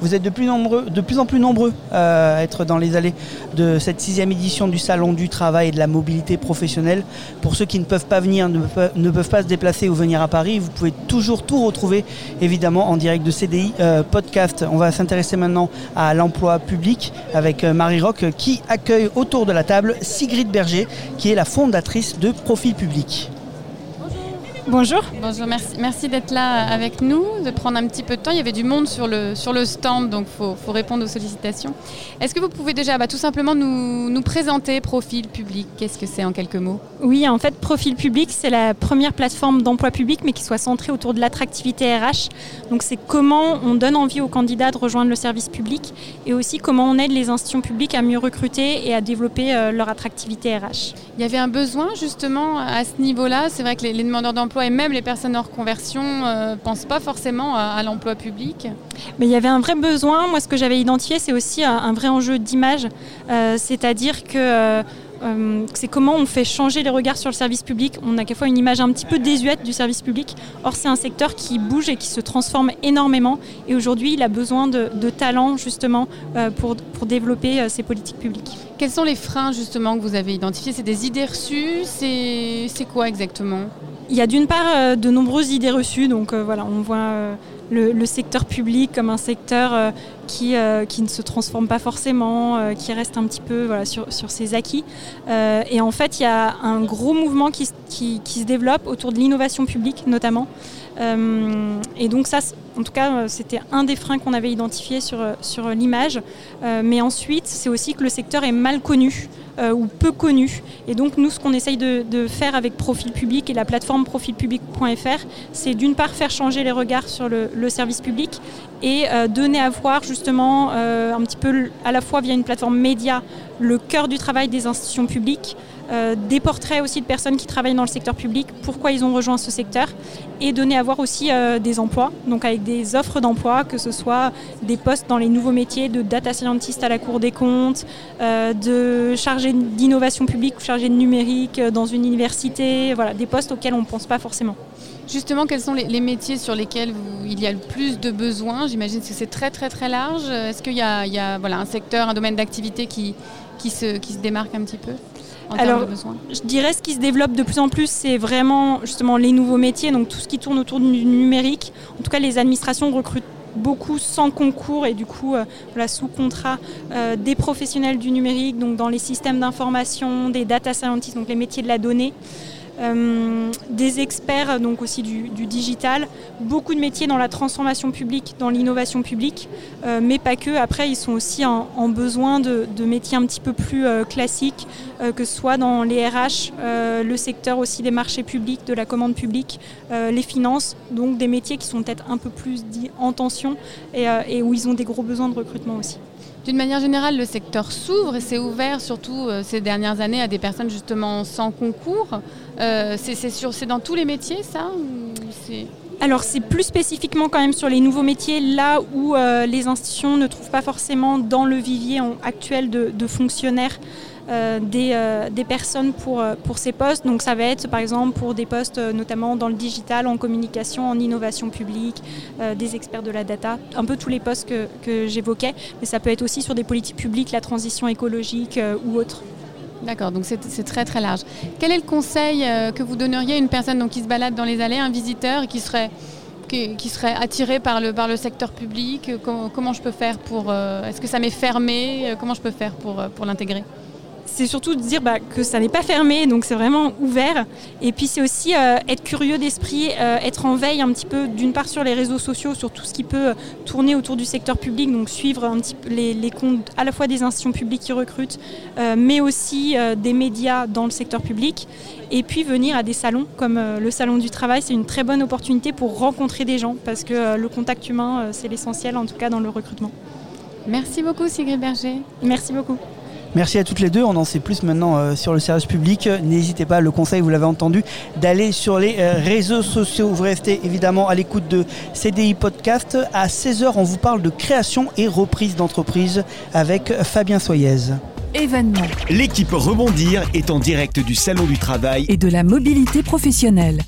Vous êtes de plus, en plus nombreux euh, à être dans les allées de cette sixième édition du Salon du Travail et de la mobilité professionnelle. Pour ceux qui ne peuvent pas venir, ne peuvent, pas se déplacer ou venir à Paris, vous pouvez toujours tout retrouver évidemment en direct de CDI euh, Podcast. On va s'intéresser maintenant à l'emploi public avec euh, Marie euh, qui accueille autour de la table Sigrid Berger qui est la fondatrice de Profil Public. Bonjour. Bonjour, merci, merci d'être là avec nous, de prendre un petit peu de temps. Il y avait du monde sur le, sur le stand, donc il faut, faut répondre aux sollicitations. Est-ce que vous pouvez déjà bah, tout simplement nous, nous présenter Profil Public? Qu'est-ce que c'est en quelques mots? Oui, en fait, Profil Public, c'est la première plateforme d'emploi public, mais qui soit centrée autour de l'attractivité RH. Donc, c'est comment on donne envie aux candidats de rejoindre le service public et aussi comment on aide les institutions publiques à mieux recruter et à développer euh, leur attractivité RH. Il y avait un besoin justement à ce niveau-là. C'est vrai que les, les demandeurs d'emploi et même les personnes hors conversion ne pensent pas forcément à, à l'emploi public. Mais il y avait un vrai besoin. Moi, ce que j'avais identifié, c'est aussi un, un vrai enjeu d'image. Euh, C'est-à-dire que euh, euh, c'est comment on fait changer les regards sur le service public. On a quelquefois une image un petit peu désuète du service public. Or, c'est un secteur qui bouge et qui se transforme énormément. Et aujourd'hui, il a besoin de, de talents, justement, euh, pour, pour développer euh, ses politiques publiques. Quels sont les freins justement que vous avez identifiés? C'est des idées reçues? C'est quoi exactement? Il y a d'une part euh, de nombreuses idées reçues, donc euh, voilà, on voit euh, le, secteur public comme un secteur qui, qui ne se transforme pas forcément, qui reste un petit peu voilà, sur, sur ses acquis. Et en fait, il y a un gros mouvement qui, qui, qui se développe autour de l'innovation publique notamment. Et donc ça, en tout cas, euh, c'était un des freins qu'on avait identifié sur, euh, sur l'image. Euh, mais ensuite, c'est aussi que le secteur est mal connu ou peu connu. Et donc nous, ce qu'on essaye de, faire avec Profil Public et la plateforme profilpublic.fr, c'est d'une part faire changer les regards sur le, service public et donner à voir justement un petit peu à la fois via une plateforme média le cœur du travail des institutions publiques, des portraits aussi de personnes qui travaillent dans le secteur public, pourquoi ils ont rejoint ce secteur, et donner à voir aussi des emplois, donc avec des offres d'emploi, que ce soit des postes dans les nouveaux métiers de data scientist à la Cour des comptes, euh, de chargé d'innovation publique ou chargé de numérique euh, dans une université, voilà, des postes auxquels on ne pense pas forcément. Justement, quels sont les, métiers sur lesquels il y a le plus de besoins? J'imagine que c'est très très très large. Est-ce qu'il y a, un secteur, un domaine d'activité qui se démarque un petit peu? En termes Alors, de besoins Je dirais ce qui se développe de plus en plus, c'est vraiment justement les nouveaux métiers, donc tout ce qui tourne autour du numérique. En tout cas, les administrations recrutent beaucoup sans concours et du coup euh, voilà, sous contrat euh, des professionnels du numérique, donc dans les systèmes d'information, des data scientists, donc les métiers de la donnée. Euh, des experts donc aussi du, digital, beaucoup de métiers dans la transformation publique, dans l'innovation publique, euh, mais pas que. Après, ils sont aussi en, besoin de, métiers un petit peu plus euh, classiques, que ce soit dans les RH, le secteur aussi des marchés publics, de la commande publique, les finances, donc des métiers qui sont peut-être un peu plus dits en tension et où ils ont des gros besoins de recrutement aussi. D'une manière générale, le secteur s'ouvre et s'est ouvert surtout euh, ces dernières années à des personnes justement sans concours. Euh, c'est dans tous les métiers ça Alors c'est plus spécifiquement quand même sur les nouveaux métiers, là où euh, les institutions ne trouvent pas forcément dans le vivier actuel de, fonctionnaires des, euh, des personnes pour, euh, pour ces postes. Donc ça va être par exemple pour des postes euh, notamment dans le digital, en communication, en innovation publique, euh, des experts de la data, un peu tous les postes que, que j'évoquais, mais ça peut être aussi sur des politiques publiques, la transition écologique euh, ou autre. D'accord, donc c'est très très large. Quel est le conseil euh, que vous donneriez à une personne donc, qui se balade dans les allées, un visiteur qui serait, qui, qui serait attiré par le, par le secteur public? Comment, je peux faire pour... euh, Est-ce que ça m'est fermé? Euh, Comment je peux faire pour, euh, pour l'intégrer? C'est surtout de dire bah, que ça n'est pas fermé, donc c'est vraiment ouvert. Et puis c'est aussi euh, être curieux d'esprit, euh, être en veille un petit peu d'une part sur les réseaux sociaux, sur tout ce qui peut euh, tourner autour du secteur public, donc suivre un petit peu les, les comptes à la fois des institutions publiques qui recrutent, euh, mais aussi des médias dans le secteur public. Et puis venir à des salons comme le Salon du Travail, c'est une très bonne opportunité pour rencontrer des gens, parce que le contact humain, c'est l'essentiel en tout cas dans le recrutement. Merci beaucoup Sigrid Berger. Merci beaucoup. Merci à toutes les deux. On en sait plus maintenant euh, sur le service public. N'hésitez pas, le conseil, vous l'avez entendu, d'aller sur les euh, réseaux sociaux. Vous restez évidemment à l'écoute de CDI Podcast. À 16h, on vous parle de création et reprise d'entreprise avec Fabien Soyez. événements L'équipe Rebondir est en direct du Salon du Travail et de la mobilité professionnelle.